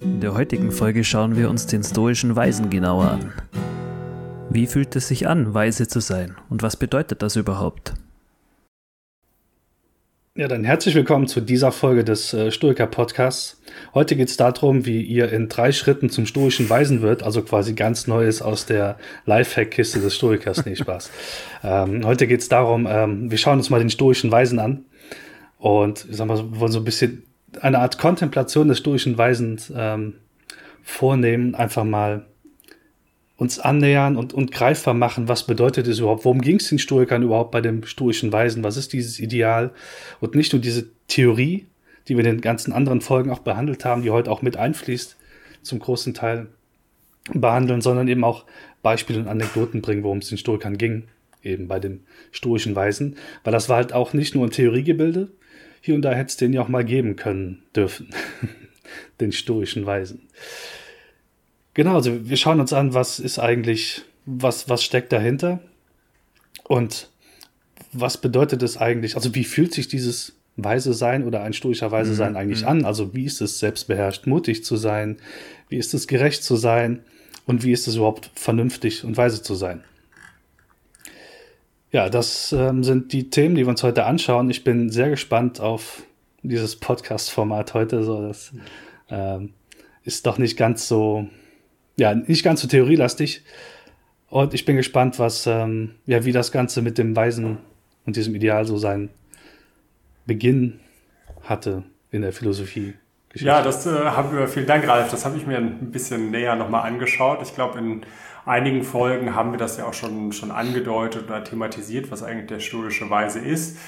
In der heutigen Folge schauen wir uns den stoischen Weisen genauer an. Wie fühlt es sich an, weise zu sein und was bedeutet das überhaupt? Ja, dann herzlich willkommen zu dieser Folge des äh, Stoiker Podcasts. Heute geht es darum, wie ihr in drei Schritten zum stoischen Weisen wird, also quasi ganz Neues aus der Lifehack-Kiste des Stoikers. Nee, Spaß. ähm, heute geht es darum, ähm, wir schauen uns mal den stoischen Weisen an und ich sag mal, wollen so ein bisschen eine Art Kontemplation des stoischen Weisen ähm, vornehmen, einfach mal uns annähern und, und greifbar machen, was bedeutet es überhaupt, worum ging es den Stoikern überhaupt bei dem stoischen Weisen, was ist dieses Ideal? Und nicht nur diese Theorie, die wir in den ganzen anderen Folgen auch behandelt haben, die heute auch mit einfließt, zum großen Teil behandeln, sondern eben auch Beispiele und Anekdoten bringen, worum es den Stoikern ging, eben bei dem stoischen Weisen, weil das war halt auch nicht nur ein Theoriegebilde, hier und da hätte es den ja auch mal geben können dürfen, den stoischen Weisen. Genau, also wir schauen uns an, was ist eigentlich, was, was steckt dahinter und was bedeutet es eigentlich, also wie fühlt sich dieses Weise sein oder ein stoischer Weise sein mhm. eigentlich mhm. an? Also wie ist es selbstbeherrscht, mutig zu sein? Wie ist es gerecht zu sein? Und wie ist es überhaupt vernünftig und weise zu sein? Ja, das ähm, sind die Themen, die wir uns heute anschauen. Ich bin sehr gespannt auf dieses Podcast-Format heute. So, das ähm, ist doch nicht ganz so ja, nicht ganz so theorielastig. Und ich bin gespannt, was, ähm, ja, wie das Ganze mit dem Weisen und diesem Ideal so seinen Beginn hatte in der Philosophie. Ja, das äh, haben wir, vielen Dank, Ralf. Das habe ich mir ein bisschen näher nochmal angeschaut. Ich glaube, in einigen Folgen haben wir das ja auch schon, schon angedeutet oder thematisiert, was eigentlich der stoische Weise ist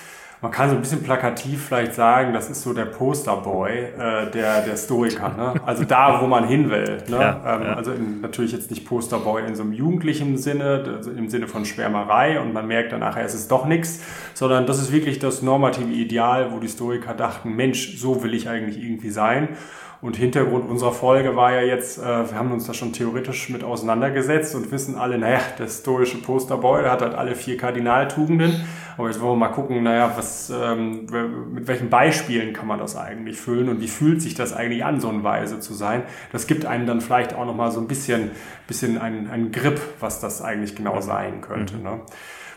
man kann so ein bisschen plakativ vielleicht sagen, das ist so der Posterboy äh, der, der Stoiker. Ne? Also da, wo man hin will. Ne? Ja, ähm, ja. Also in, natürlich jetzt nicht Posterboy in so einem jugendlichen Sinne, also im Sinne von Schwärmerei und man merkt dann nachher, es ist doch nichts, sondern das ist wirklich das normative Ideal, wo die Stoiker dachten, Mensch, so will ich eigentlich irgendwie sein. Und Hintergrund unserer Folge war ja jetzt, äh, wir haben uns da schon theoretisch mit auseinandergesetzt und wissen alle, naja, der stoische Posterboy, der hat halt alle vier Kardinaltugenden. Aber jetzt wollen wir mal gucken, naja, was, ähm, mit welchen Beispielen kann man das eigentlich füllen und wie fühlt sich das eigentlich an, so eine Weise zu sein. Das gibt einem dann vielleicht auch nochmal so ein bisschen, bisschen einen, einen Grip, was das eigentlich genau sein könnte. Mhm. Ne?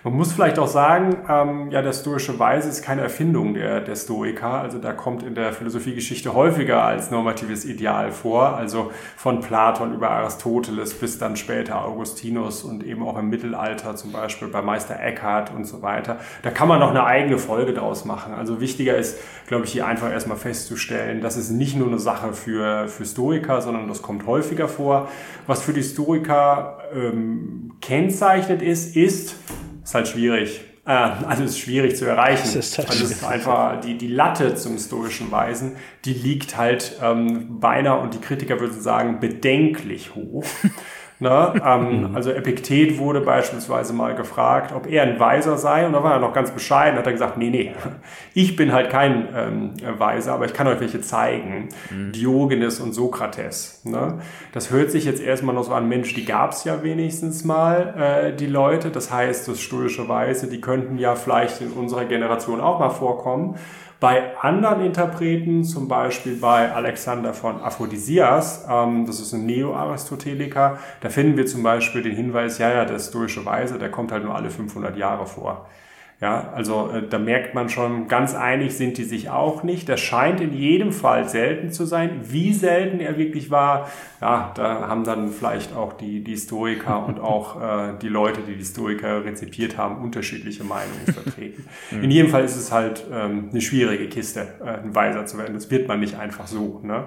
Man muss vielleicht auch sagen, ähm, ja, der stoische Weise ist keine Erfindung der, der Stoiker. Also da kommt in der Philosophiegeschichte häufiger als normatives Ideal vor. Also von Platon über Aristoteles bis dann später Augustinus und eben auch im Mittelalter zum Beispiel bei Meister Eckhart und so weiter. Da kann man noch eine eigene Folge draus machen. Also wichtiger ist, glaube ich, hier einfach erstmal festzustellen, das ist nicht nur eine Sache für, für Stoiker, sondern das kommt häufiger vor. Was für die Stoiker ähm, kennzeichnet ist, ist, ist halt schwierig. Äh, also ist schwierig zu erreichen. Das ist, halt also ist einfach die, die Latte zum stoischen Weisen, die liegt halt ähm, beinahe, und die Kritiker würden sagen, bedenklich hoch. Ne? Ähm, mhm. also Epiktet wurde beispielsweise mal gefragt, ob er ein Weiser sei und da war er noch ganz bescheiden, hat er gesagt, nee, nee, ich bin halt kein ähm, Weiser, aber ich kann euch welche zeigen. Mhm. Diogenes und Sokrates. Ne? Das hört sich jetzt erstmal noch so an, Mensch, die gab es ja wenigstens mal, äh, die Leute. Das heißt, das stoische Weise, die könnten ja vielleicht in unserer Generation auch mal vorkommen. Bei anderen Interpreten, zum Beispiel bei Alexander von Aphrodisias, ähm, das ist ein Neo-Aristoteliker, da finden wir zum Beispiel den Hinweis, ja, ja, der stoische Weise, der kommt halt nur alle 500 Jahre vor. Ja, also äh, da merkt man schon, ganz einig sind die sich auch nicht. Das scheint in jedem Fall selten zu sein. Wie selten er wirklich war, ja, da haben dann vielleicht auch die, die Historiker und auch äh, die Leute, die die Historiker rezipiert haben, unterschiedliche Meinungen vertreten. in jedem Fall ist es halt ähm, eine schwierige Kiste, äh, ein Weiser zu werden. Das wird man nicht einfach so. Ne?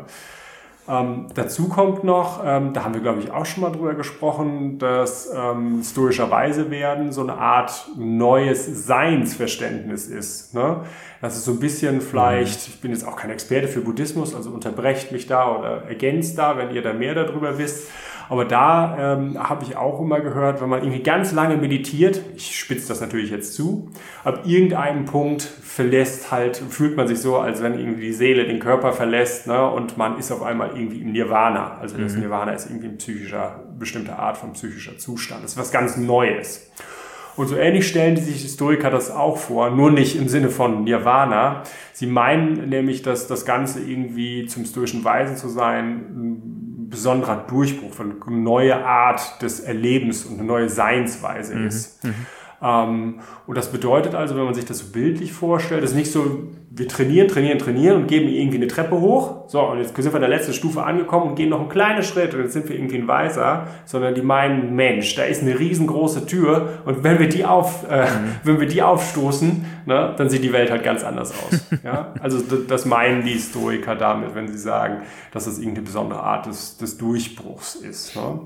Ähm, dazu kommt noch, ähm, da haben wir glaube ich auch schon mal drüber gesprochen, dass ähm, stoischer werden so eine Art neues Seinsverständnis ist. Ne? Das ist so ein bisschen vielleicht, ich bin jetzt auch kein Experte für Buddhismus, also unterbrecht mich da oder ergänzt da, wenn ihr da mehr darüber wisst. Aber da ähm, habe ich auch immer gehört, wenn man irgendwie ganz lange meditiert, ich spitze das natürlich jetzt zu, ab irgendeinem Punkt verlässt halt, fühlt man sich so, als wenn irgendwie die Seele den Körper verlässt ne, und man ist auf einmal irgendwie im Nirvana. Also das mhm. Nirvana ist irgendwie ein psychischer, bestimmte Art von psychischer Zustand. Das ist was ganz Neues. Und so ähnlich stellen die sich Historiker das auch vor, nur nicht im Sinne von Nirvana. Sie meinen nämlich, dass das Ganze irgendwie zum stoischen Weisen zu sein ein besonderer Durchbruch, eine neue Art des Erlebens und eine neue Seinsweise mhm. ist. Mhm. Ähm, und das bedeutet also, wenn man sich das so bildlich vorstellt, ist nicht so, wir trainieren, trainieren, trainieren und geben irgendwie eine Treppe hoch. So, und jetzt sind wir an der letzten Stufe angekommen und gehen noch einen kleinen Schritt und jetzt sind wir irgendwie ein Weiser, sondern die meinen, Mensch, da ist eine riesengroße Tür und wenn wir die auf, äh, mhm. wenn wir die aufstoßen, ne, dann sieht die Welt halt ganz anders aus. ja? Also das meinen die Historiker damit, wenn sie sagen, dass das irgendeine besondere Art des, des Durchbruchs ist. Ne?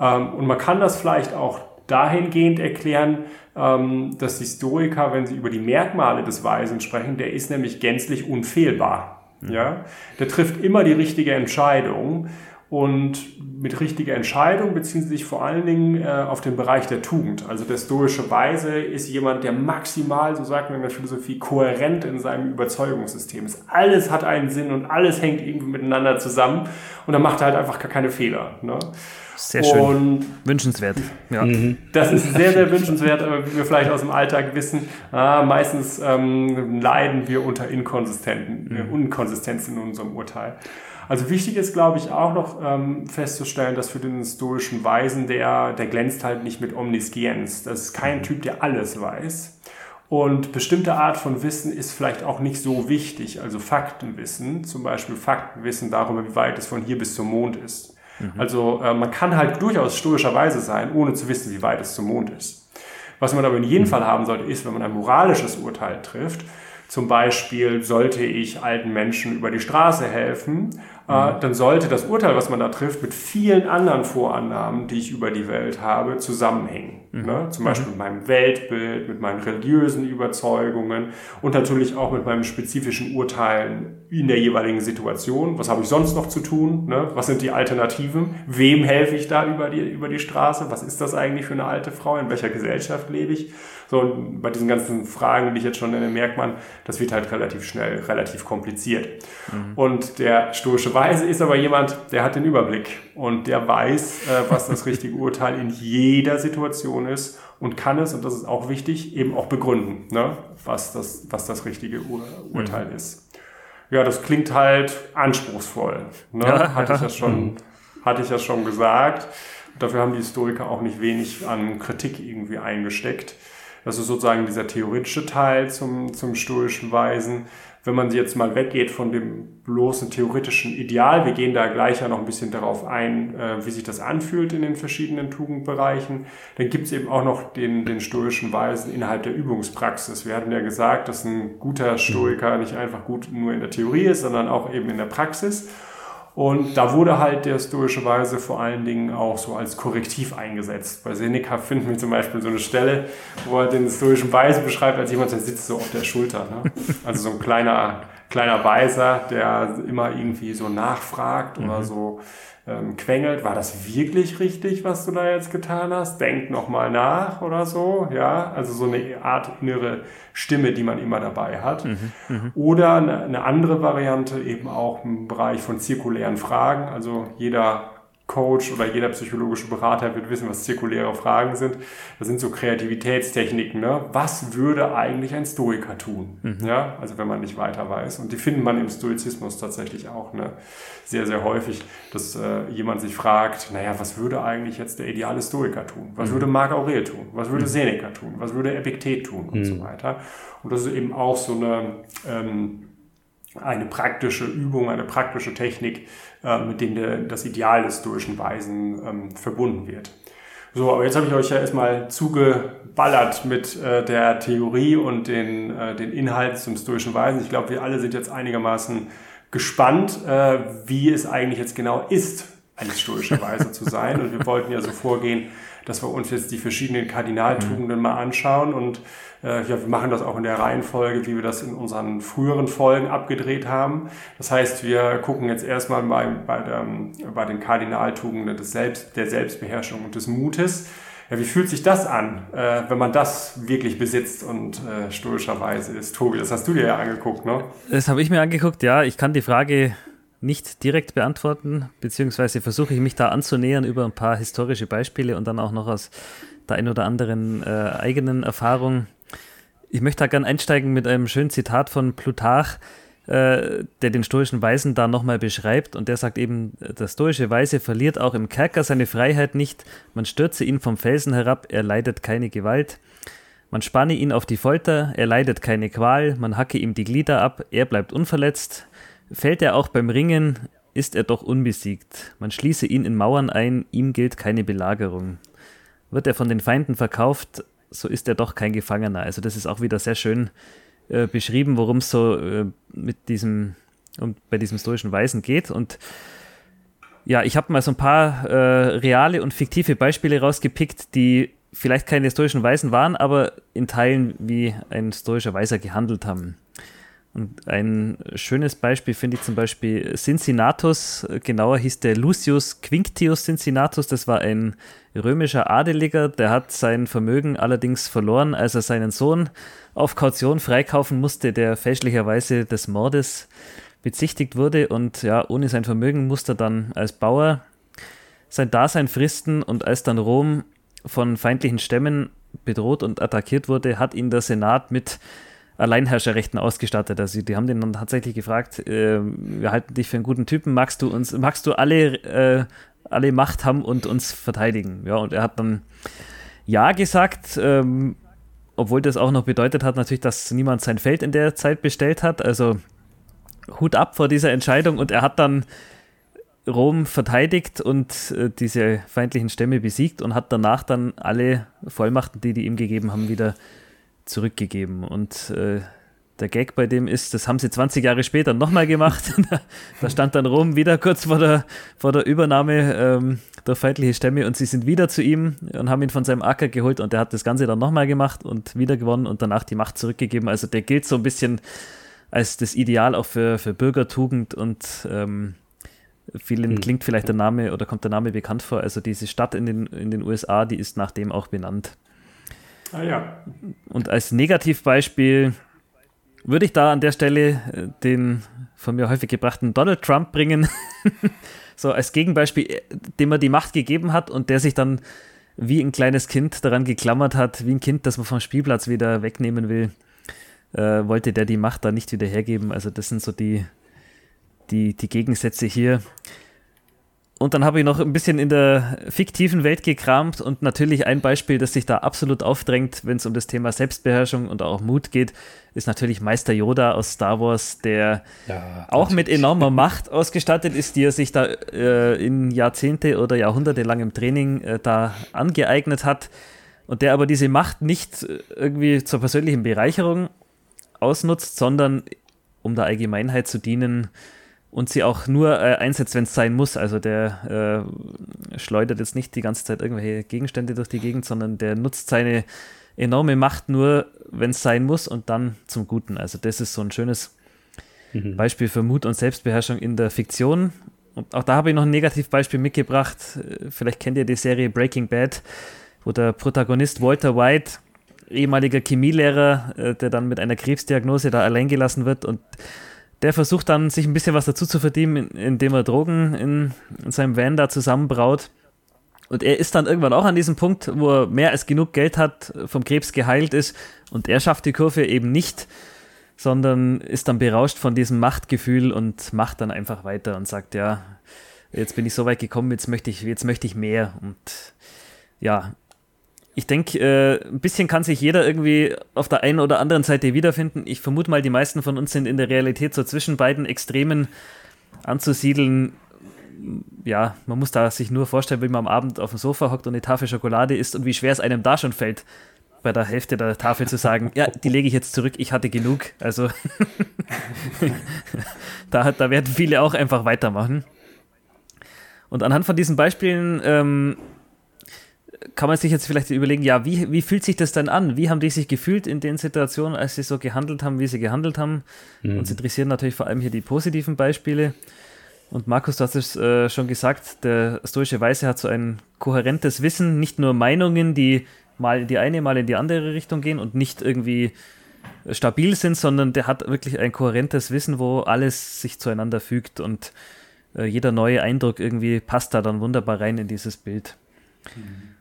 Ähm, und man kann das vielleicht auch dahingehend erklären, dass die Historiker, wenn sie über die Merkmale des Weisen sprechen, der ist nämlich gänzlich unfehlbar. Mhm. Ja? Der trifft immer die richtige Entscheidung und mit richtiger Entscheidung beziehen sie sich vor allen Dingen äh, auf den Bereich der Tugend. Also der stoische Weise ist jemand, der maximal, so sagt man in der Philosophie, kohärent in seinem Überzeugungssystem ist. Alles hat einen Sinn und alles hängt irgendwie miteinander zusammen und er macht halt einfach gar keine Fehler. Ne? Sehr schön. Und wünschenswert. Ja. Mhm. Das ist sehr, sehr wünschenswert, aber wie wir vielleicht aus dem Alltag wissen, ah, meistens ähm, leiden wir unter Inkonsistenten, mhm. äh, in unserem Urteil. Also wichtig ist, glaube ich, auch noch ähm, festzustellen, dass für den stoischen Weisen, der, der glänzt halt nicht mit Omniscienz. Das ist kein Typ, der alles weiß. Und bestimmte Art von Wissen ist vielleicht auch nicht so wichtig. Also Faktenwissen, zum Beispiel Faktenwissen darüber, wie weit es von hier bis zum Mond ist. Mhm. Also äh, man kann halt durchaus stoischerweise sein, ohne zu wissen, wie weit es zum Mond ist. Was man aber in jedem mhm. Fall haben sollte, ist, wenn man ein moralisches Urteil trifft, zum Beispiel sollte ich alten Menschen über die Straße helfen. Dann sollte das Urteil, was man da trifft, mit vielen anderen Vorannahmen, die ich über die Welt habe, zusammenhängen. Mhm. Ne? Zum Beispiel mhm. mit meinem Weltbild, mit meinen religiösen Überzeugungen und natürlich auch mit meinen spezifischen Urteilen in der jeweiligen Situation. Was habe ich sonst noch zu tun? Ne? Was sind die Alternativen? Wem helfe ich da über die, über die Straße? Was ist das eigentlich für eine alte Frau? In welcher Gesellschaft lebe ich? So, und bei diesen ganzen Fragen, die ich jetzt schon nenne, merkt man, das wird halt relativ schnell, relativ kompliziert. Mhm. Und der stoische Weise ist aber jemand, der hat den Überblick und der weiß, äh, was das richtige Urteil in jeder Situation ist und kann es, und das ist auch wichtig, eben auch begründen, ne? was, das, was das richtige Ur Urteil mhm. ist. Ja, das klingt halt anspruchsvoll. Ne? Hatte, Ich ja schon, mhm. hatte ich ja schon gesagt. Dafür haben die Historiker auch nicht wenig an Kritik irgendwie eingesteckt. Das ist sozusagen dieser theoretische Teil zum, zum stoischen Weisen. Wenn man jetzt mal weggeht von dem bloßen theoretischen Ideal, wir gehen da gleich ja noch ein bisschen darauf ein, äh, wie sich das anfühlt in den verschiedenen Tugendbereichen, dann gibt es eben auch noch den, den stoischen Weisen innerhalb der Übungspraxis. Wir hatten ja gesagt, dass ein guter Stoiker nicht einfach gut nur in der Theorie ist, sondern auch eben in der Praxis. Und da wurde halt der stoische Weise vor allen Dingen auch so als Korrektiv eingesetzt. Bei Seneca finden wir zum Beispiel so eine Stelle, wo er den stoischen Weise beschreibt als jemand, der sitzt so auf der Schulter. Ne? Also so ein kleiner, kleiner Weiser, der immer irgendwie so nachfragt oder mhm. so ähm, quengelt, war das wirklich richtig, was du da jetzt getan hast? Denk nochmal nach oder so, ja, also so eine Art innere Stimme, die man immer dabei hat. Mhm, mh. Oder eine, eine andere Variante eben auch im Bereich von zirkulären Fragen, also jeder Coach oder jeder psychologische Berater wird wissen, was zirkuläre Fragen sind. Das sind so Kreativitätstechniken. Ne? Was würde eigentlich ein Stoiker tun? Mhm. Ja, also wenn man nicht weiter weiß. Und die findet man im Stoizismus tatsächlich auch ne? sehr, sehr häufig, dass äh, jemand sich fragt, naja, was würde eigentlich jetzt der ideale Stoiker tun? Was mhm. würde Marc Aurel tun? Was würde mhm. Seneca tun? Was würde Epiktet tun? Und so mhm. weiter. Und das ist eben auch so eine, ähm, eine praktische Übung, eine praktische Technik, äh, mit dem der, das Ideal des stoischen Weisen ähm, verbunden wird. So, aber jetzt habe ich euch ja erstmal zugeballert mit äh, der Theorie und den, äh, den Inhalten zum stoischen Weisen. Ich glaube, wir alle sind jetzt einigermaßen gespannt, wie es eigentlich jetzt genau ist, eine stoische Weise zu sein. Und wir wollten ja so vorgehen, dass wir uns jetzt die verschiedenen Kardinaltugenden mhm. mal anschauen und äh, ja, wir machen das auch in der Reihenfolge, wie wir das in unseren früheren Folgen abgedreht haben. Das heißt, wir gucken jetzt erstmal bei, bei, der, bei den Kardinaltugenden des Selbst, der Selbstbeherrschung und des Mutes. Ja, wie fühlt sich das an, äh, wenn man das wirklich besitzt und äh, stoischerweise ist? Tobi, das hast du dir ja angeguckt, ne? Das habe ich mir angeguckt, ja. Ich kann die Frage nicht direkt beantworten, beziehungsweise versuche ich mich da anzunähern über ein paar historische Beispiele und dann auch noch aus der ein oder anderen äh, eigenen Erfahrung. Ich möchte da gerne einsteigen mit einem schönen Zitat von Plutarch, äh, der den stoischen Weisen da nochmal beschreibt. Und der sagt eben, der stoische Weise verliert auch im Kerker seine Freiheit nicht. Man stürze ihn vom Felsen herab, er leidet keine Gewalt. Man spanne ihn auf die Folter, er leidet keine Qual. Man hacke ihm die Glieder ab, er bleibt unverletzt. Fällt er auch beim Ringen, ist er doch unbesiegt. Man schließe ihn in Mauern ein, ihm gilt keine Belagerung. Wird er von den Feinden verkauft, so ist er doch kein Gefangener. Also das ist auch wieder sehr schön äh, beschrieben, worum es so äh, mit diesem um, bei diesem stoischen Weisen geht. Und ja, ich habe mal so ein paar äh, reale und fiktive Beispiele rausgepickt, die vielleicht keine stoischen Weisen waren, aber in Teilen wie ein stoischer Weiser gehandelt haben. Und ein schönes Beispiel finde ich zum Beispiel Cincinnatus, genauer hieß der Lucius Quinctius Cincinnatus, das war ein römischer Adeliger, der hat sein Vermögen allerdings verloren, als er seinen Sohn auf Kaution freikaufen musste, der fälschlicherweise des Mordes bezichtigt wurde. Und ja, ohne sein Vermögen musste er dann als Bauer sein Dasein fristen. Und als dann Rom von feindlichen Stämmen bedroht und attackiert wurde, hat ihn der Senat mit Alleinherrscherrechten ausgestattet. Also die haben den dann tatsächlich gefragt, äh, wir halten dich für einen guten Typen, magst du uns, magst du alle, äh, alle Macht haben und uns verteidigen? Ja, und er hat dann Ja gesagt, ähm, obwohl das auch noch bedeutet hat natürlich, dass niemand sein Feld in der Zeit bestellt hat. Also Hut ab vor dieser Entscheidung und er hat dann Rom verteidigt und äh, diese feindlichen Stämme besiegt und hat danach dann alle Vollmachten, die die ihm gegeben haben, wieder zurückgegeben. Und äh, der Gag bei dem ist, das haben sie 20 Jahre später nochmal gemacht. da stand dann Rom wieder kurz vor der, vor der Übernahme ähm, durch feindliche Stämme und sie sind wieder zu ihm und haben ihn von seinem Acker geholt und er hat das Ganze dann nochmal gemacht und wieder gewonnen und danach die Macht zurückgegeben. Also der gilt so ein bisschen als das Ideal auch für, für Bürgertugend und ähm, vielen hm. klingt vielleicht der Name oder kommt der Name bekannt vor. Also diese Stadt in den, in den USA, die ist nach dem auch benannt. Ah ja. Und als Negativbeispiel würde ich da an der Stelle äh, den von mir häufig gebrachten Donald Trump bringen. so als Gegenbeispiel, äh, dem er die Macht gegeben hat und der sich dann wie ein kleines Kind daran geklammert hat, wie ein Kind, das man vom Spielplatz wieder wegnehmen will, äh, wollte der die Macht da nicht wieder hergeben. Also das sind so die, die, die Gegensätze hier. Und dann habe ich noch ein bisschen in der fiktiven Welt gekramt und natürlich ein Beispiel, das sich da absolut aufdrängt, wenn es um das Thema Selbstbeherrschung und auch Mut geht, ist natürlich Meister Yoda aus Star Wars, der ja, auch mit enormer Macht ausgestattet ist, die er sich da äh, in Jahrzehnte oder Jahrhunderte langem Training äh, da angeeignet hat und der aber diese Macht nicht äh, irgendwie zur persönlichen Bereicherung ausnutzt, sondern um der Allgemeinheit zu dienen, und sie auch nur äh, einsetzt, wenn es sein muss. Also der äh, schleudert jetzt nicht die ganze Zeit irgendwelche Gegenstände durch die Gegend, sondern der nutzt seine enorme Macht nur, wenn es sein muss und dann zum Guten. Also das ist so ein schönes mhm. Beispiel für Mut und Selbstbeherrschung in der Fiktion. Und auch da habe ich noch ein Negativbeispiel mitgebracht. Vielleicht kennt ihr die Serie Breaking Bad, wo der Protagonist Walter White ehemaliger Chemielehrer, äh, der dann mit einer Krebsdiagnose da allein gelassen wird und der versucht dann, sich ein bisschen was dazu zu verdienen, indem er Drogen in, in seinem Van da zusammenbraut. Und er ist dann irgendwann auch an diesem Punkt, wo er mehr als genug Geld hat, vom Krebs geheilt ist. Und er schafft die Kurve eben nicht, sondern ist dann berauscht von diesem Machtgefühl und macht dann einfach weiter und sagt, ja, jetzt bin ich so weit gekommen, jetzt möchte ich, jetzt möchte ich mehr. Und ja, ich denke, äh, ein bisschen kann sich jeder irgendwie auf der einen oder anderen Seite wiederfinden. Ich vermute mal, die meisten von uns sind in der Realität so zwischen beiden Extremen anzusiedeln. Ja, man muss da sich nur vorstellen, wie man am Abend auf dem Sofa hockt und eine Tafel Schokolade isst und wie schwer es einem da schon fällt, bei der Hälfte der Tafel zu sagen, ja, die lege ich jetzt zurück, ich hatte genug. Also da, da werden viele auch einfach weitermachen. Und anhand von diesen Beispielen ähm, kann man sich jetzt vielleicht überlegen, ja, wie, wie fühlt sich das dann an? Wie haben die sich gefühlt in den Situationen, als sie so gehandelt haben, wie sie gehandelt haben? Mhm. Uns interessieren natürlich vor allem hier die positiven Beispiele. Und Markus, du hast es äh, schon gesagt, der stoische Weise hat so ein kohärentes Wissen, nicht nur Meinungen, die mal in die eine, mal in die andere Richtung gehen und nicht irgendwie stabil sind, sondern der hat wirklich ein kohärentes Wissen, wo alles sich zueinander fügt und äh, jeder neue Eindruck irgendwie passt da dann wunderbar rein in dieses Bild. Mhm.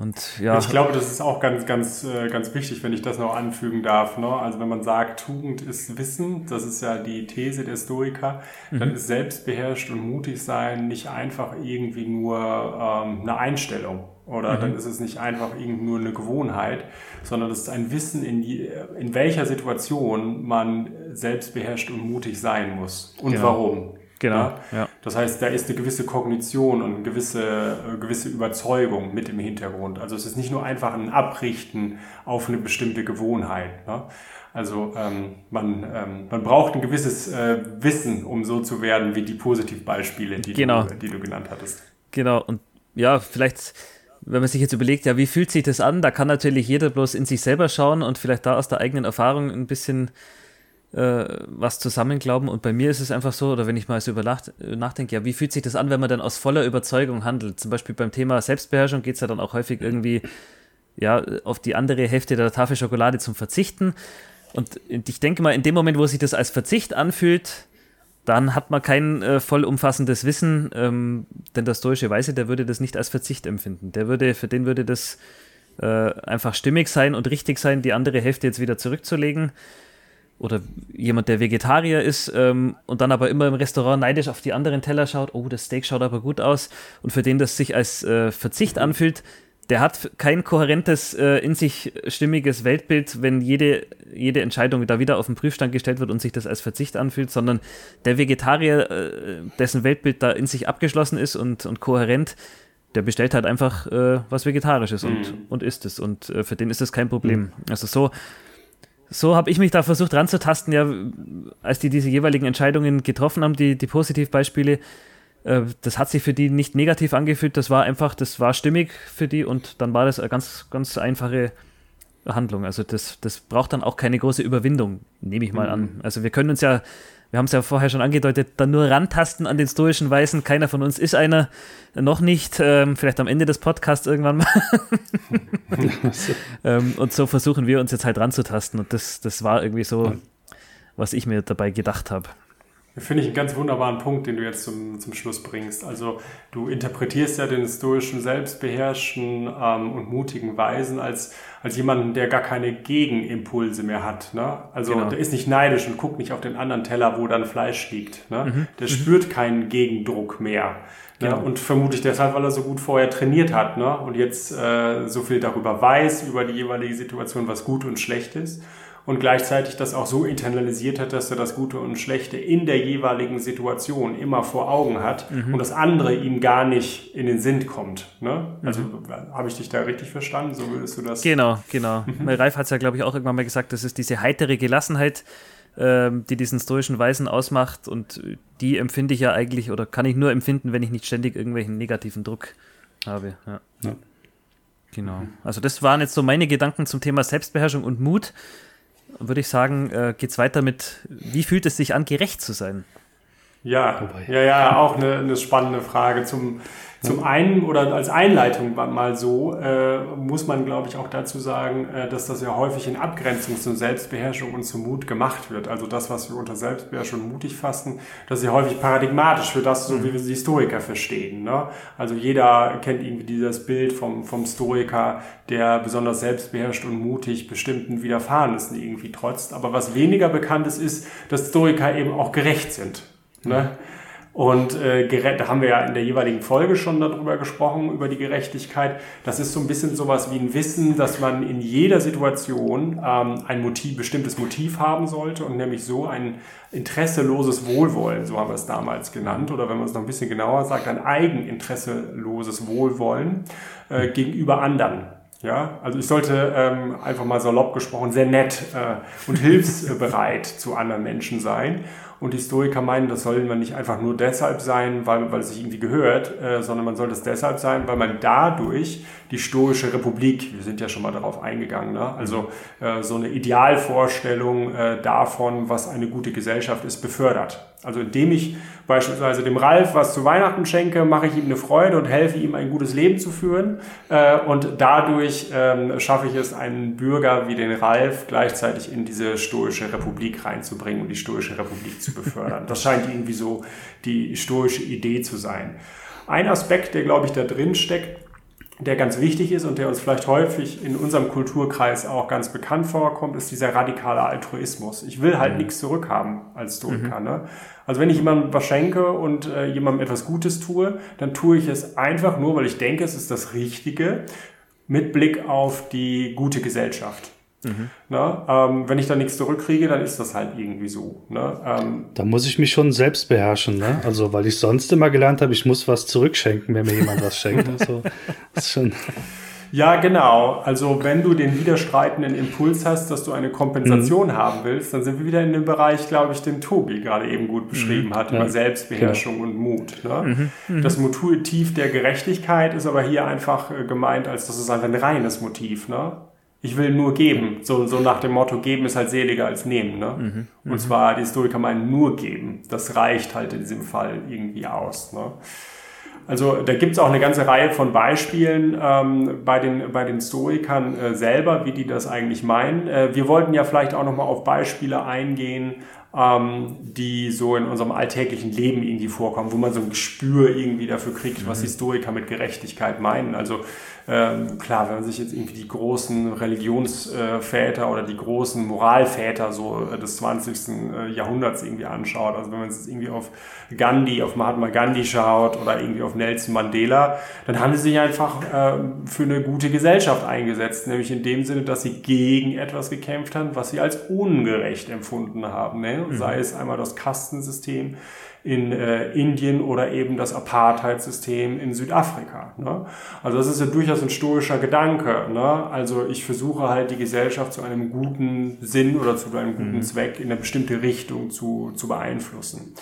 Und ja. Ich glaube, das ist auch ganz, ganz, äh, ganz wichtig, wenn ich das noch anfügen darf. Ne? Also wenn man sagt, Tugend ist Wissen, das ist ja die These der Stoiker, mhm. dann ist selbstbeherrscht und mutig sein nicht einfach irgendwie nur ähm, eine Einstellung oder mhm. dann ist es nicht einfach irgendwie nur eine Gewohnheit, sondern es ist ein Wissen, in, die, in welcher Situation man selbstbeherrscht und mutig sein muss und genau. warum. Genau. Ja? Das heißt, da ist eine gewisse Kognition und eine gewisse, äh, gewisse Überzeugung mit im Hintergrund. Also es ist nicht nur einfach ein Abrichten auf eine bestimmte Gewohnheit. Ne? Also ähm, man, ähm, man braucht ein gewisses äh, Wissen, um so zu werden wie die Positivbeispiele, die, genau. du, die du genannt hattest. Genau. Und ja, vielleicht wenn man sich jetzt überlegt, ja, wie fühlt sich das an, da kann natürlich jeder bloß in sich selber schauen und vielleicht da aus der eigenen Erfahrung ein bisschen äh, was zusammenglauben. Und bei mir ist es einfach so, oder wenn ich mal so über nachdenke, ja, wie fühlt sich das an, wenn man dann aus voller Überzeugung handelt? Zum Beispiel beim Thema Selbstbeherrschung geht es ja dann auch häufig irgendwie ja, auf die andere Hälfte der Tafel Schokolade zum Verzichten. Und ich denke mal, in dem Moment, wo sich das als Verzicht anfühlt, dann hat man kein äh, vollumfassendes Wissen, ähm, denn der stoische Weise, der würde das nicht als Verzicht empfinden. Der würde, für den würde das äh, einfach stimmig sein und richtig sein, die andere Hälfte jetzt wieder zurückzulegen. Oder jemand, der Vegetarier ist ähm, und dann aber immer im Restaurant neidisch auf die anderen Teller schaut, oh, das Steak schaut aber gut aus und für den das sich als äh, Verzicht anfühlt, der hat kein kohärentes, äh, in sich stimmiges Weltbild, wenn jede, jede Entscheidung da wieder auf den Prüfstand gestellt wird und sich das als Verzicht anfühlt, sondern der Vegetarier, äh, dessen Weltbild da in sich abgeschlossen ist und, und kohärent, der bestellt halt einfach äh, was Vegetarisches mhm. und, und isst es. Und äh, für den ist das kein Problem. Mhm. Also so, so habe ich mich da versucht ranzutasten, ja, als die diese jeweiligen Entscheidungen getroffen haben, die, die Positivbeispiele, äh, das hat sich für die nicht negativ angefühlt, das war einfach, das war stimmig für die und dann war das eine ganz, ganz einfache Handlung. Also das, das braucht dann auch keine große Überwindung, nehme ich mal mhm. an. Also wir können uns ja, wir haben es ja vorher schon angedeutet, dann nur rantasten an den stoischen Weisen. Keiner von uns ist einer, noch nicht, ähm, vielleicht am Ende des Podcasts irgendwann mal. ähm, und so versuchen wir uns jetzt halt ranzutasten und das, das war irgendwie so, was ich mir dabei gedacht habe. Finde ich einen ganz wunderbaren Punkt, den du jetzt zum, zum Schluss bringst. Also du interpretierst ja den stoischen, selbstbeherrschten ähm, und mutigen Weisen als, als jemanden, der gar keine Gegenimpulse mehr hat. Ne? Also genau. der ist nicht neidisch und guckt nicht auf den anderen Teller, wo dann Fleisch liegt. Ne? Mhm. Der mhm. spürt keinen Gegendruck mehr. Ne? Genau. Und vermutlich deshalb, weil er so gut vorher trainiert hat ne? und jetzt äh, so viel darüber weiß, über die jeweilige Situation, was gut und schlecht ist und gleichzeitig das auch so internalisiert hat, dass er das Gute und Schlechte in der jeweiligen Situation immer vor Augen hat mhm. und das andere ihm gar nicht in den Sinn kommt. Ne? Also mhm. habe ich dich da richtig verstanden? So würdest du das? Genau, genau. Mhm. Ralf hat es ja, glaube ich, auch irgendwann mal gesagt, das ist diese heitere Gelassenheit, ähm, die diesen stoischen Weisen ausmacht und die empfinde ich ja eigentlich oder kann ich nur empfinden, wenn ich nicht ständig irgendwelchen negativen Druck habe. Ja. ja. Genau. Also das waren jetzt so meine Gedanken zum Thema Selbstbeherrschung und Mut würde ich sagen, äh, geht es weiter mit, wie fühlt es sich an, gerecht zu sein? Ja, ja, ja, auch eine, eine spannende Frage. Zum, zum einen oder als Einleitung mal so, äh, muss man, glaube ich, auch dazu sagen, äh, dass das ja häufig in Abgrenzung zur Selbstbeherrschung und zum Mut gemacht wird. Also das, was wir unter Selbstbeherrschung mutig fassen, das ist ja häufig paradigmatisch für das, so mhm. wie wir die Historiker verstehen. Ne? Also jeder kennt irgendwie dieses Bild vom, vom Stoiker, der besonders selbstbeherrscht und mutig bestimmten Widerfahrenessen irgendwie trotzt. Aber was weniger bekannt ist, ist, dass Stoiker eben auch gerecht sind. Ne? Und äh, da haben wir ja in der jeweiligen Folge schon darüber gesprochen, über die Gerechtigkeit. Das ist so ein bisschen sowas wie ein Wissen, dass man in jeder Situation ähm, ein Motiv, bestimmtes Motiv haben sollte und nämlich so ein interesseloses Wohlwollen, so haben wir es damals genannt, oder wenn man es noch ein bisschen genauer sagt, ein eigeninteresseloses Wohlwollen äh, gegenüber anderen. Ja, also ich sollte ähm, einfach mal salopp gesprochen sehr nett äh, und hilfsbereit zu anderen Menschen sein. Und die Historiker meinen, das soll man nicht einfach nur deshalb sein, weil, weil es sich irgendwie gehört, äh, sondern man soll das deshalb sein, weil man dadurch die stoische Republik, wir sind ja schon mal darauf eingegangen, ne? also äh, so eine Idealvorstellung äh, davon, was eine gute Gesellschaft ist, befördert. Also indem ich beispielsweise dem Ralf was zu Weihnachten schenke, mache ich ihm eine Freude und helfe ihm ein gutes Leben zu führen. Äh, und dadurch ähm, schaffe ich es, einen Bürger wie den Ralf gleichzeitig in diese stoische Republik reinzubringen und die stoische Republik zu befördern. Das scheint irgendwie so die stoische Idee zu sein. Ein Aspekt, der, glaube ich, da drin steckt, der ganz wichtig ist und der uns vielleicht häufig in unserem Kulturkreis auch ganz bekannt vorkommt, ist dieser radikale Altruismus. Ich will halt mhm. nichts zurückhaben als Stoiker. Mhm. Ne? Also wenn ich jemandem was schenke und äh, jemandem etwas Gutes tue, dann tue ich es einfach nur, weil ich denke, es ist das Richtige, mit Blick auf die gute Gesellschaft. Mhm. Ne? Ähm, wenn ich da nichts zurückkriege, dann ist das halt irgendwie so. Ne? Ähm, da muss ich mich schon selbst beherrschen. Ne? Also, weil ich sonst immer gelernt habe, ich muss was zurückschenken, wenn mir jemand was schenkt. Also, ist schon. Ja, genau. Also wenn du den widerstreitenden Impuls hast, dass du eine Kompensation mhm. haben willst, dann sind wir wieder in dem Bereich, glaube ich, den Tobi gerade eben gut beschrieben mhm. hat, über Selbstbeherrschung genau. und Mut. Ne? Mhm. mhm. Das Motiv der Gerechtigkeit ist aber hier einfach äh, gemeint, als das ist einfach ein reines Motiv. Ne? Ich will nur geben. So, so nach dem Motto, geben ist halt seliger als nehmen. Ne? Mhm, und mhm. zwar, die Historiker meinen nur geben. Das reicht halt in diesem Fall irgendwie aus. Ne? Also da gibt es auch eine ganze Reihe von Beispielen ähm, bei, den, bei den Stoikern äh, selber, wie die das eigentlich meinen. Äh, wir wollten ja vielleicht auch nochmal auf Beispiele eingehen, ähm, die so in unserem alltäglichen Leben irgendwie vorkommen, wo man so ein Gespür irgendwie dafür kriegt, was mhm. Historiker mit Gerechtigkeit meinen. Also ähm, klar, wenn man sich jetzt irgendwie die großen Religionsväter oder die großen Moralväter so äh, des 20. Äh, Jahrhunderts irgendwie anschaut, also wenn man jetzt irgendwie auf Gandhi, auf Mahatma Gandhi schaut oder irgendwie auf Nelson Mandela, dann haben sie sich einfach äh, für eine gute Gesellschaft eingesetzt, nämlich in dem Sinne, dass sie gegen etwas gekämpft haben, was sie als ungerecht empfunden haben. Ne? Mhm. Sei es einmal das Kastensystem, in äh, Indien oder eben das Apartheid-System in Südafrika. Ne? Also das ist ja durchaus ein stoischer Gedanke. Ne? Also ich versuche halt die Gesellschaft zu einem guten Sinn oder zu einem guten mhm. Zweck in eine bestimmte Richtung zu, zu beeinflussen.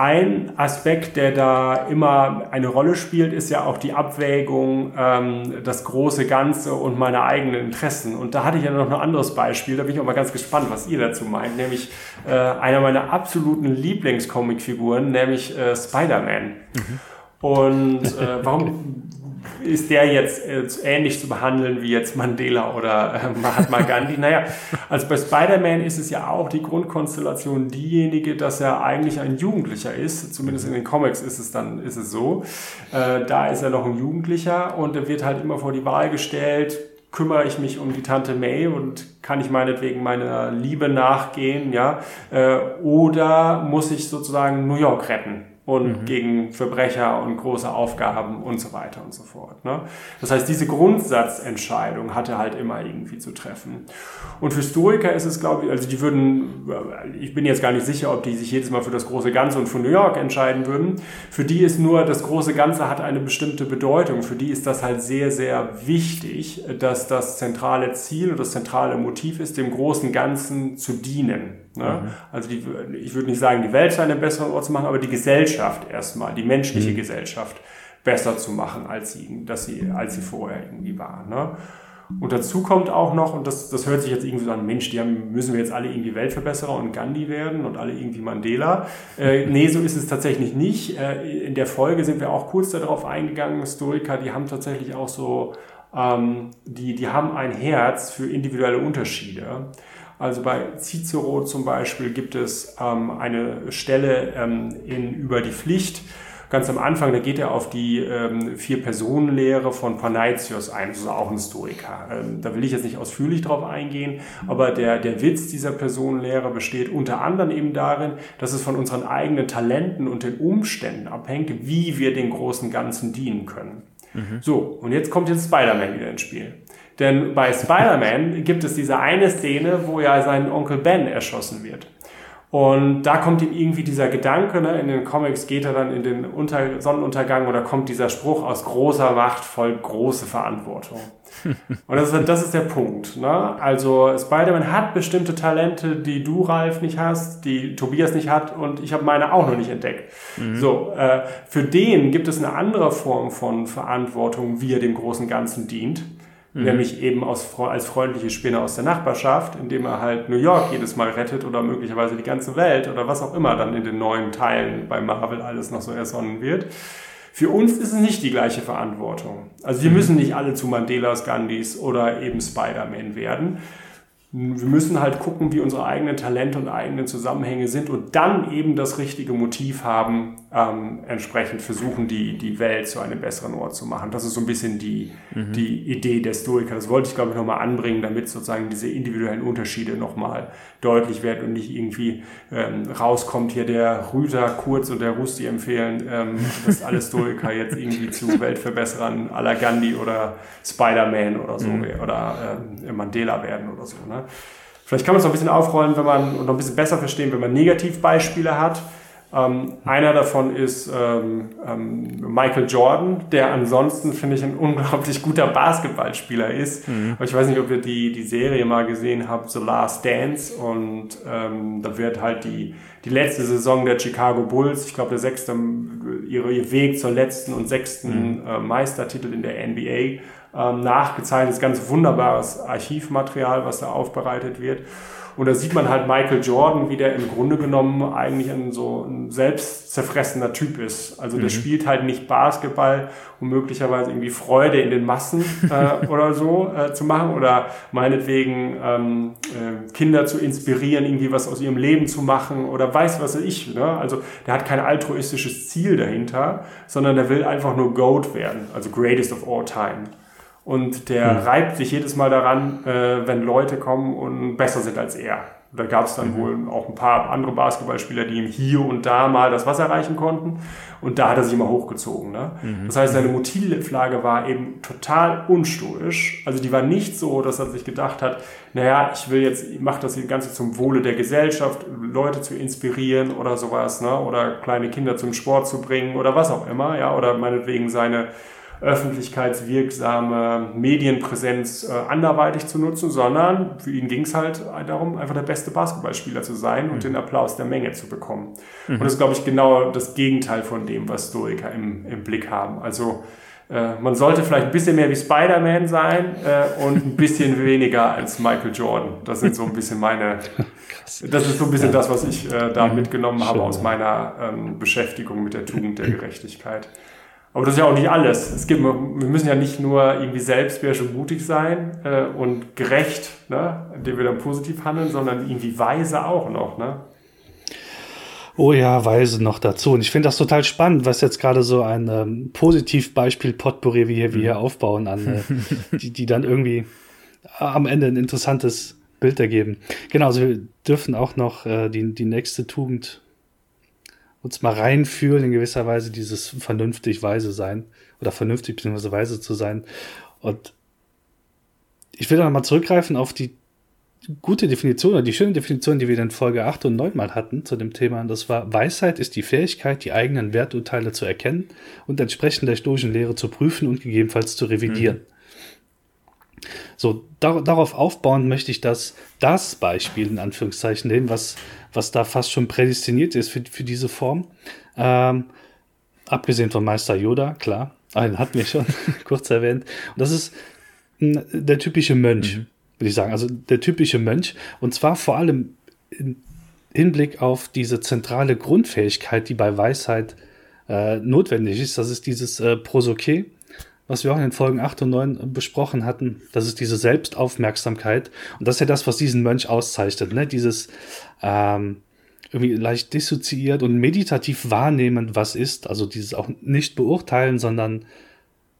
Ein Aspekt, der da immer eine Rolle spielt, ist ja auch die Abwägung, ähm, das große Ganze und meine eigenen Interessen. Und da hatte ich ja noch ein anderes Beispiel, da bin ich auch mal ganz gespannt, was ihr dazu meint, nämlich äh, einer meiner absoluten Lieblingscomicfiguren, nämlich äh, Spider-Man. Mhm. Und äh, warum ist der jetzt äh, ähnlich zu behandeln wie jetzt Mandela oder äh, Mahatma Gandhi? naja, also bei Spider-Man ist es ja auch die Grundkonstellation diejenige, dass er eigentlich ein Jugendlicher ist. Zumindest in den Comics ist es dann ist es so. Äh, da ist er noch ein Jugendlicher und er wird halt immer vor die Wahl gestellt, kümmere ich mich um die Tante May und kann ich meinetwegen meiner Liebe nachgehen, ja, oder muss ich sozusagen New York retten? Und mhm. gegen Verbrecher und große Aufgaben und so weiter und so fort. Ne? Das heißt, diese Grundsatzentscheidung hat er halt immer irgendwie zu treffen. Und für Historiker ist es, glaube ich, also die würden, ich bin jetzt gar nicht sicher, ob die sich jedes Mal für das große Ganze und für New York entscheiden würden. Für die ist nur, das große Ganze hat eine bestimmte Bedeutung. Für die ist das halt sehr, sehr wichtig, dass das zentrale Ziel und das zentrale Motiv ist, dem großen Ganzen zu dienen. Ne? Mhm. Also die, ich würde nicht sagen, die Welt sei ein besserer Ort zu machen, aber die Gesellschaft erstmal, die menschliche mhm. Gesellschaft besser zu machen, als sie, dass sie, als sie vorher irgendwie war. Ne? Und dazu kommt auch noch, und das, das hört sich jetzt irgendwie so an, Mensch, die haben, müssen wir jetzt alle irgendwie Weltverbesserer und Gandhi werden und alle irgendwie Mandela. Äh, nee, so ist es tatsächlich nicht. Äh, in der Folge sind wir auch kurz darauf eingegangen, Historiker, die haben tatsächlich auch so, ähm, die, die haben ein Herz für individuelle Unterschiede. Also bei Cicero zum Beispiel gibt es ähm, eine Stelle ähm, in, über die Pflicht. Ganz am Anfang, da geht er auf die ähm, Vier-Personen-Lehre von Panaitius ein, das ist auch ein Historiker. Ähm, da will ich jetzt nicht ausführlich drauf eingehen, aber der, der Witz dieser Personenlehre besteht unter anderem eben darin, dass es von unseren eigenen Talenten und den Umständen abhängt, wie wir den großen Ganzen dienen können. Mhm. So, und jetzt kommt jetzt Spider-Man wieder ins Spiel. Denn bei Spider-Man gibt es diese eine Szene, wo ja sein Onkel Ben erschossen wird. Und da kommt ihm irgendwie dieser Gedanke, ne, in den Comics geht er dann in den Unter Sonnenuntergang oder kommt dieser Spruch aus großer Macht voll große Verantwortung. Und das ist, das ist der Punkt. Ne? Also Spider-Man hat bestimmte Talente, die du, Ralf, nicht hast, die Tobias nicht hat und ich habe meine auch noch nicht entdeckt. Mhm. So, äh, für den gibt es eine andere Form von Verantwortung, wie er dem großen Ganzen dient. Mhm. Nämlich eben aus, als freundliche Spinne aus der Nachbarschaft, indem er halt New York jedes Mal rettet oder möglicherweise die ganze Welt oder was auch immer dann in den neuen Teilen bei Marvel alles noch so ersonnen wird. Für uns ist es nicht die gleiche Verantwortung. Also wir mhm. müssen nicht alle zu Mandelas, Gandhis oder eben Spider-Man werden. Wir müssen halt gucken, wie unsere eigenen Talente und eigenen Zusammenhänge sind und dann eben das richtige Motiv haben, ähm, entsprechend versuchen, die, die Welt zu einem besseren Ort zu machen. Das ist so ein bisschen die, mhm. die Idee der Stoiker. Das wollte ich, glaube ich, nochmal anbringen, damit sozusagen diese individuellen Unterschiede nochmal deutlich werden und nicht irgendwie ähm, rauskommt, hier der Rüter Kurz und der Rusti empfehlen, ähm, dass alle Stoiker jetzt irgendwie zu Weltverbesserern à la Gandhi oder Spider-Man oder so mhm. oder äh, Mandela werden oder so. Ne? Vielleicht kann man es noch ein bisschen aufrollen, wenn man und noch ein bisschen besser verstehen, wenn man Negativbeispiele hat. Ähm, einer davon ist ähm, ähm, Michael Jordan, der ansonsten, finde ich, ein unglaublich guter Basketballspieler ist. Mhm. Aber ich weiß nicht, ob ihr die, die Serie mal gesehen habt, The Last Dance. Und ähm, da wird halt die, die letzte Saison der Chicago Bulls, ich glaube, der sechste, ihre, ihr Weg zur letzten und sechsten mhm. äh, Meistertitel in der NBA ähm, nachgezeichnet. Das ist ganz wunderbares Archivmaterial, was da aufbereitet wird. Und da sieht man halt Michael Jordan, wie der im Grunde genommen eigentlich ein so ein selbstzerfressener Typ ist. Also der mhm. spielt halt nicht Basketball, um möglicherweise irgendwie Freude in den Massen äh, oder so äh, zu machen oder meinetwegen ähm, äh, Kinder zu inspirieren, irgendwie was aus ihrem Leben zu machen oder weiß was ich. Ne? Also der hat kein altruistisches Ziel dahinter, sondern der will einfach nur GOAT werden, also Greatest of All Time. Und der mhm. reibt sich jedes Mal daran, äh, wenn Leute kommen und besser sind als er. Da gab es dann mhm. wohl auch ein paar andere Basketballspieler, die ihm hier und da mal das Wasser reichen konnten. Und da hat er sich immer hochgezogen. Ne? Mhm. Das heißt, seine Motivlage war eben total unstoisch. Also die war nicht so, dass er sich gedacht hat, naja, ich will jetzt, ich mache das Ganze zum Wohle der Gesellschaft, Leute zu inspirieren oder sowas, ne? oder kleine Kinder zum Sport zu bringen oder was auch immer, ja, oder meinetwegen seine öffentlichkeitswirksame Medienpräsenz äh, anderweitig zu nutzen, sondern für ihn ging es halt darum, einfach der beste Basketballspieler zu sein und mhm. den Applaus der Menge zu bekommen. Mhm. Und das ist, glaube ich, genau das Gegenteil von dem, was Stoiker im, im Blick haben. Also äh, man sollte vielleicht ein bisschen mehr wie Spider-Man sein äh, und ein bisschen weniger als Michael Jordan. Das sind so ein bisschen meine, das ist so ein bisschen das, was ich äh, da mhm. mitgenommen habe aus meiner ähm, Beschäftigung mit der Tugend der Gerechtigkeit. Aber das ist ja auch nicht alles. Es gibt, wir müssen ja nicht nur irgendwie selbstbeherrscht und mutig sein äh, und gerecht, ne, indem wir dann positiv handeln, sondern irgendwie weise auch noch. Ne? Oh ja, weise noch dazu. Und ich finde das total spannend, was jetzt gerade so ein ähm, Positivbeispiel Potpourri, wie wir hier mhm. aufbauen, an, äh, die, die dann irgendwie am Ende ein interessantes Bild ergeben. Genau, also wir dürfen auch noch äh, die, die nächste Tugend uns mal reinfühlen, in gewisser Weise dieses vernünftig weise sein oder vernünftig bzw. weise zu sein. Und ich will dann mal zurückgreifen auf die gute Definition oder die schöne Definition, die wir in Folge 8 und 9 mal hatten zu dem Thema. Und das war, Weisheit ist die Fähigkeit, die eigenen Werturteile zu erkennen und entsprechend der stoischen Lehre zu prüfen und gegebenenfalls zu revidieren. Mhm. So, dar darauf aufbauen möchte ich das, das Beispiel in Anführungszeichen nehmen, was was da fast schon prädestiniert ist für, für diese Form. Ähm, abgesehen von Meister Yoda, klar, einen hatten wir schon kurz erwähnt. Und das ist der typische Mönch, mhm. würde ich sagen. Also der typische Mönch. Und zwar vor allem im Hinblick auf diese zentrale Grundfähigkeit, die bei Weisheit äh, notwendig ist. Das ist dieses äh, Prosoke, was wir auch in den Folgen 8 und 9 besprochen hatten. Das ist diese Selbstaufmerksamkeit. Und das ist ja das, was diesen Mönch auszeichnet. Ne? Dieses ähm, irgendwie leicht dissoziiert und meditativ wahrnehmen, was ist. Also dieses auch nicht beurteilen, sondern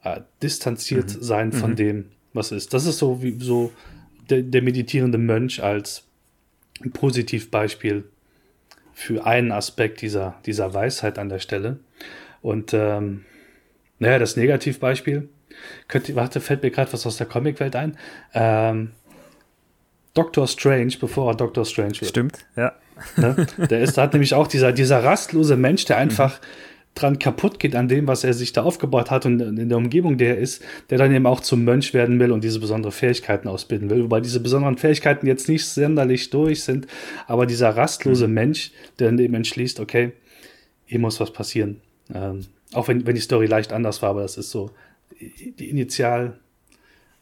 äh, distanziert mhm. sein von mhm. dem, was ist. Das ist so wie so der, der meditierende Mönch als Positivbeispiel für einen Aspekt dieser, dieser Weisheit an der Stelle. Und ähm, naja, das Negativbeispiel, könnte, warte, fällt mir gerade was aus der Comicwelt ein. Ähm, Doctor Strange, bevor er Doctor Strange wird. Stimmt, ja. Ne? Der ist, hat nämlich auch dieser, dieser rastlose Mensch, der einfach mhm. dran kaputt geht an dem, was er sich da aufgebaut hat und in der Umgebung, der er ist, der dann eben auch zum Mönch werden will und diese besonderen Fähigkeiten ausbilden will. Wobei diese besonderen Fähigkeiten jetzt nicht sonderlich durch sind, aber dieser rastlose mhm. Mensch, der dann eben entschließt, okay, hier muss was passieren. Ähm, auch wenn, wenn die Story leicht anders war, aber das ist so die Initialzündung,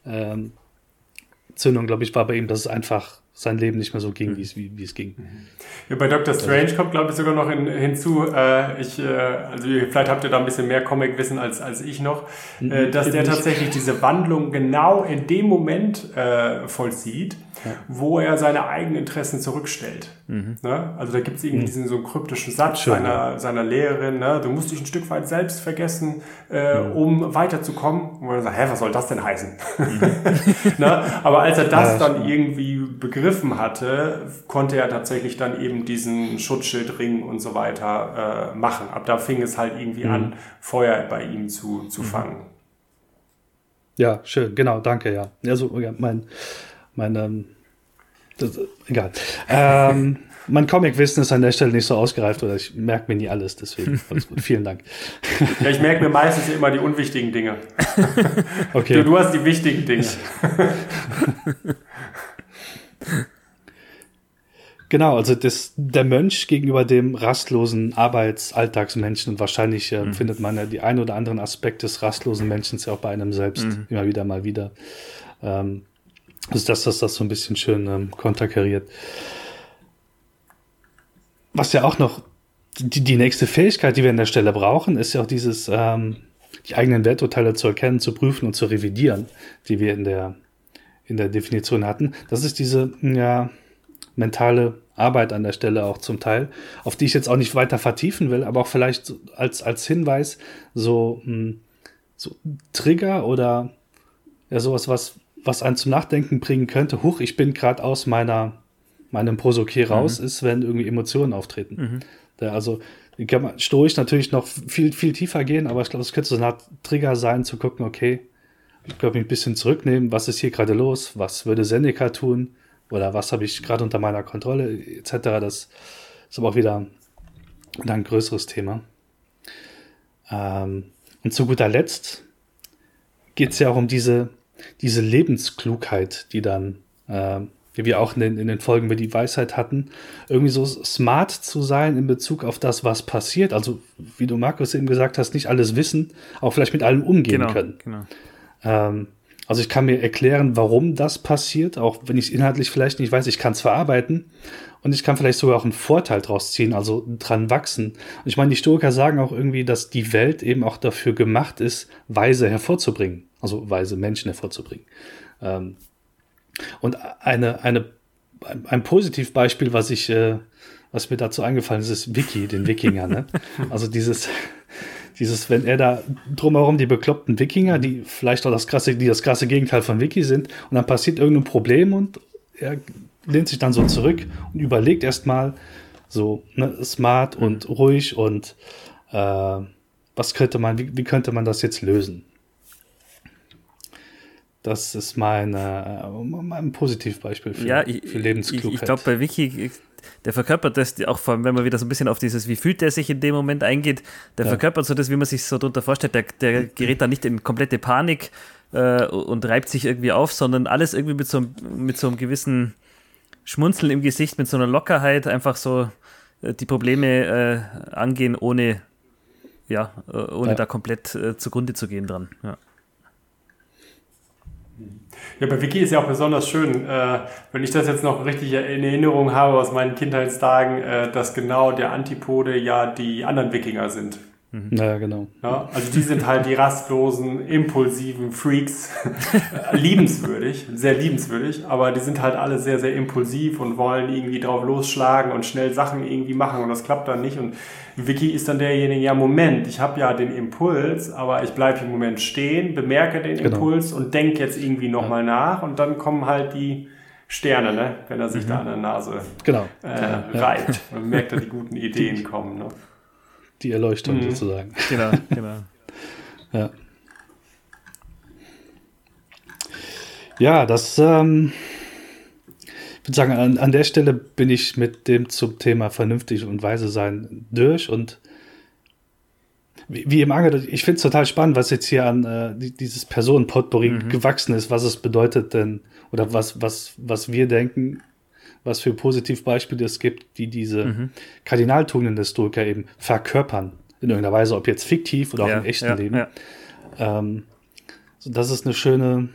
ähm, glaube ich, war bei ihm, dass es einfach sein Leben nicht mehr so ging, mhm. wie, wie es ging. Ja, bei Dr. Strange kommt, glaube ich, sogar noch in, hinzu, äh, ich, äh, also vielleicht habt ihr da ein bisschen mehr Comic-Wissen als, als ich noch, mhm. äh, dass der tatsächlich diese Wandlung genau in dem Moment äh, vollzieht, ja. wo er seine eigenen Interessen zurückstellt. Mhm. Ne? Also da gibt es irgendwie mhm. diesen so kryptischen Satz Schön, seiner, ja. seiner Lehrerin, ne? du musst dich ein Stück weit selbst vergessen, äh, mhm. um weiterzukommen. Und er sagt, hä, was soll das denn heißen? Mhm. ne? Aber als er das ja, dann irgendwie begriffen hatte, konnte er tatsächlich dann eben diesen Schutzschildring und so weiter äh, machen. Ab da fing es halt irgendwie mhm. an, Feuer bei ihm zu, zu fangen. Ja, schön, genau, danke, ja. Also, mein, mein, ähm, das, egal. Ähm, mein Comic-Wissen ist an der Stelle nicht so ausgereift oder ich merke mir nie alles, deswegen alles gut. Vielen Dank. Ja, ich merke mir meistens immer die unwichtigen Dinge. Okay. Du, du hast die wichtigen Dinge. Genau, also das, der Mönch gegenüber dem rastlosen Arbeitsalltagsmenschen und wahrscheinlich äh, mhm. findet man ja die ein oder anderen Aspekte des rastlosen Menschen ja auch bei einem selbst mhm. immer wieder mal wieder. Ähm, also das, dass das so ein bisschen schön ähm, konterkariert. Was ja auch noch die, die nächste Fähigkeit, die wir an der Stelle brauchen, ist ja auch dieses, ähm, die eigenen Werturteile zu erkennen, zu prüfen und zu revidieren, die wir in der, in der Definition hatten. Das ist diese, ja, mentale Arbeit an der Stelle auch zum Teil, auf die ich jetzt auch nicht weiter vertiefen will, aber auch vielleicht als, als Hinweis so, so Trigger oder ja, sowas, was, was einen zum Nachdenken bringen könnte, huch, ich bin gerade aus meiner, meinem Prosoké raus, mhm. ist, wenn irgendwie Emotionen auftreten. Mhm. Da, also, kann man stoisch natürlich noch viel, viel tiefer gehen, aber ich glaube, es könnte so eine Art Trigger sein, zu gucken, okay, ich glaube, mich ein bisschen zurücknehmen, was ist hier gerade los, was würde Seneca tun oder was habe ich gerade unter meiner Kontrolle, etc. Das ist aber auch wieder, wieder ein größeres Thema. Ähm, und zu guter Letzt geht es ja auch um diese diese Lebensklugheit, die dann, äh, wie wir auch in den, in den Folgen über die Weisheit hatten, irgendwie so smart zu sein in Bezug auf das, was passiert. Also, wie du Markus eben gesagt hast, nicht alles wissen, auch vielleicht mit allem umgehen genau, können. Genau. Ähm, also ich kann mir erklären, warum das passiert, auch wenn ich es inhaltlich vielleicht nicht weiß, ich kann es verarbeiten und ich kann vielleicht sogar auch einen Vorteil draus ziehen, also dran wachsen. Und ich meine, die Stoiker sagen auch irgendwie, dass die Welt eben auch dafür gemacht ist, Weise hervorzubringen also weise Menschen hervorzubringen. Ähm, und eine, eine, ein, Positivbeispiel, was ich, äh, was mir dazu eingefallen ist, ist Wiki, den Wikinger. Ne? Also dieses, dieses, wenn er da drumherum die bekloppten Wikinger, die vielleicht auch das krasse, die das krasse Gegenteil von Wiki sind, und dann passiert irgendein Problem und er lehnt sich dann so zurück und überlegt erstmal so ne, smart und ruhig und äh, was könnte man, wie, wie könnte man das jetzt lösen? Das ist mein, äh, mein Positivbeispiel für, ja, ich, für Lebensklugheit. Ich, ich glaube, bei Vicky, der verkörpert das auch vor allem, wenn man wieder so ein bisschen auf dieses, wie fühlt der sich in dem Moment eingeht, der ja. verkörpert so das, wie man sich so darunter vorstellt. Der, der gerät da nicht in komplette Panik äh, und reibt sich irgendwie auf, sondern alles irgendwie mit so, mit so einem gewissen Schmunzeln im Gesicht, mit so einer Lockerheit, einfach so äh, die Probleme äh, angehen, ohne, ja, äh, ohne ja. da komplett zugrunde zu gehen dran. Ja. Ja, bei Wiki ist ja auch besonders schön, äh, wenn ich das jetzt noch richtig in Erinnerung habe aus meinen Kindheitstagen, äh, dass genau der Antipode ja die anderen Wikinger sind. Mhm. Ja, genau. Ja, also die sind halt die rastlosen, impulsiven Freaks. liebenswürdig, sehr liebenswürdig, aber die sind halt alle sehr, sehr impulsiv und wollen irgendwie drauf losschlagen und schnell Sachen irgendwie machen und das klappt dann nicht. Und Vicky ist dann derjenige, ja, Moment, ich habe ja den Impuls, aber ich bleibe im Moment stehen, bemerke den genau. Impuls und denke jetzt irgendwie nochmal ja. nach und dann kommen halt die Sterne, ne? wenn er sich mhm. da an der Nase genau. äh, reibt. Man merkt, dass die guten Ideen kommen. Ne? Die Erleuchtung mhm. sozusagen. Genau, genau. ja. Ja, das, ähm, ich würde sagen, an, an der Stelle bin ich mit dem zum Thema vernünftig und weise sein durch und wie, wie im Angel, ich finde es total spannend, was jetzt hier an äh, dieses Personenpotpourri mhm. gewachsen ist, was es bedeutet denn, oder was, was, was wir denken, was für Positivbeispiele es gibt, die diese mhm. Kardinaltugenden des Stoiker eben verkörpern. In irgendeiner Weise, ob jetzt fiktiv oder auch ja, im echten ja, Leben. Ja. Ähm, so, das ist eine schöne,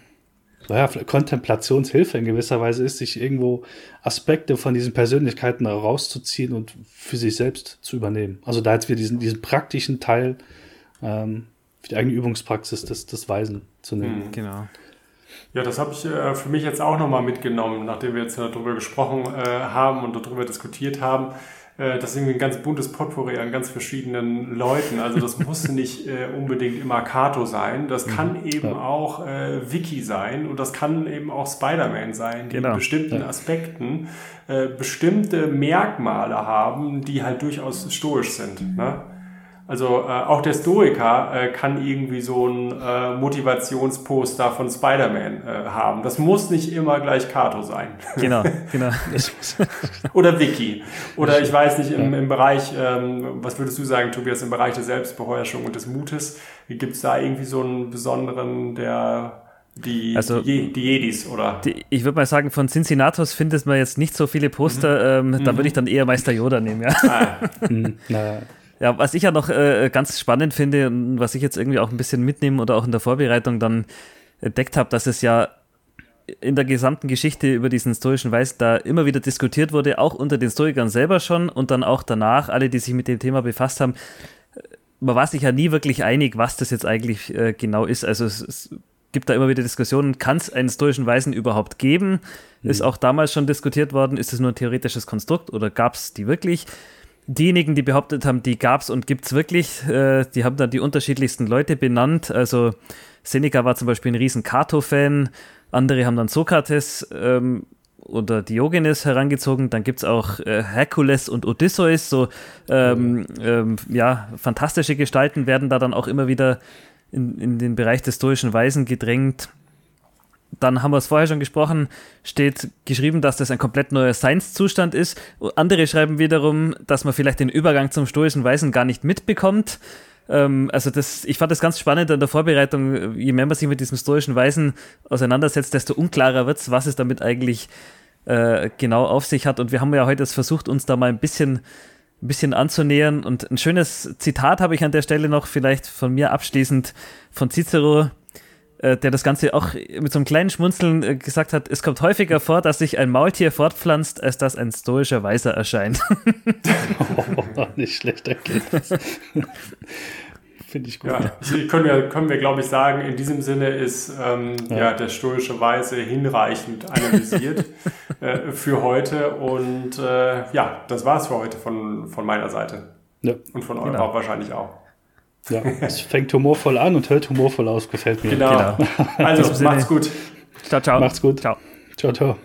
naja, Kontemplationshilfe in gewisser Weise ist, sich irgendwo Aspekte von diesen Persönlichkeiten rauszuziehen und für sich selbst zu übernehmen. Also da jetzt wir diesen, diesen praktischen Teil ähm, für die eigene Übungspraxis des, des Weisen zu nehmen. Mhm. Genau. Ja, das habe ich äh, für mich jetzt auch nochmal mitgenommen, nachdem wir jetzt darüber gesprochen äh, haben und darüber diskutiert haben. Äh, das ist irgendwie ein ganz buntes Potpourri an ganz verschiedenen Leuten. Also das muss nicht äh, unbedingt immer Kato sein. Das kann mhm. eben ja. auch äh, Wiki sein und das kann eben auch Spider-Man sein, die genau. in bestimmten ja. Aspekten äh, bestimmte Merkmale haben, die halt durchaus stoisch sind. Ne? Also äh, auch der Stoiker äh, kann irgendwie so ein äh, Motivationsposter von Spider-Man äh, haben. Das muss nicht immer gleich Kato sein. Genau, genau. Oder Wiki. Oder ich weiß nicht, im, im Bereich, ähm, was würdest du sagen, Tobias, im Bereich der Selbstbeherrschung und des Mutes, gibt es da irgendwie so einen besonderen, der die, also, die, die Jedis, oder? Die, ich würde mal sagen, von Cincinnatus findet man jetzt nicht so viele Poster. Mhm. Ähm, da würde ich dann eher Meister Yoda nehmen, ja. Ah. Mhm. Ja, was ich ja noch äh, ganz spannend finde und was ich jetzt irgendwie auch ein bisschen mitnehme oder auch in der Vorbereitung dann entdeckt habe, dass es ja in der gesamten Geschichte über diesen stoischen Weiß da immer wieder diskutiert wurde, auch unter den Stoikern selber schon und dann auch danach, alle, die sich mit dem Thema befasst haben. Man war sich ja nie wirklich einig, was das jetzt eigentlich äh, genau ist. Also es, es, gibt da immer wieder Diskussionen, kann es einen stoischen Weisen überhaupt geben? Mhm. Ist auch damals schon diskutiert worden, ist es nur ein theoretisches Konstrukt oder gab es die wirklich? Diejenigen, die behauptet haben, die gab es und gibt es wirklich, äh, die haben dann die unterschiedlichsten Leute benannt. Also Seneca war zum Beispiel ein riesen Cato-Fan, andere haben dann Sokrates ähm, oder Diogenes herangezogen. Dann gibt es auch äh, Herkules und Odysseus, so ähm, ähm, ja, fantastische Gestalten werden da dann auch immer wieder in, in den Bereich des stoischen Weisen gedrängt dann haben wir es vorher schon gesprochen, steht geschrieben, dass das ein komplett neuer Seinszustand ist. Andere schreiben wiederum, dass man vielleicht den Übergang zum stoischen Weisen gar nicht mitbekommt. Ähm, also das, ich fand das ganz spannend in der Vorbereitung. Je mehr man sich mit diesem stoischen Weisen auseinandersetzt, desto unklarer wird es, was es damit eigentlich äh, genau auf sich hat. Und wir haben ja heute versucht, uns da mal ein bisschen ein bisschen anzunähern. Und ein schönes Zitat habe ich an der Stelle noch, vielleicht von mir abschließend von Cicero, der das Ganze auch mit so einem kleinen Schmunzeln äh, gesagt hat, es kommt häufiger vor, dass sich ein Maultier fortpflanzt, als dass ein stoischer Weiser erscheint. oh, nicht schlecht Erkenntnis. Finde ich gut. Ja, können wir, können wir glaube ich, sagen, in diesem Sinne ist ähm, ja. ja. der stoische Weise hinreichend analysiert äh, für heute. Und äh, ja, das war es für heute von, von meiner Seite. Ja. Und von eurer genau. wahrscheinlich auch. Ja, es fängt humorvoll an und hört humorvoll aus, gefällt mir. Genau. genau. Also, macht's gut. Ciao, ciao. Macht's gut. Ciao. Ciao, ciao.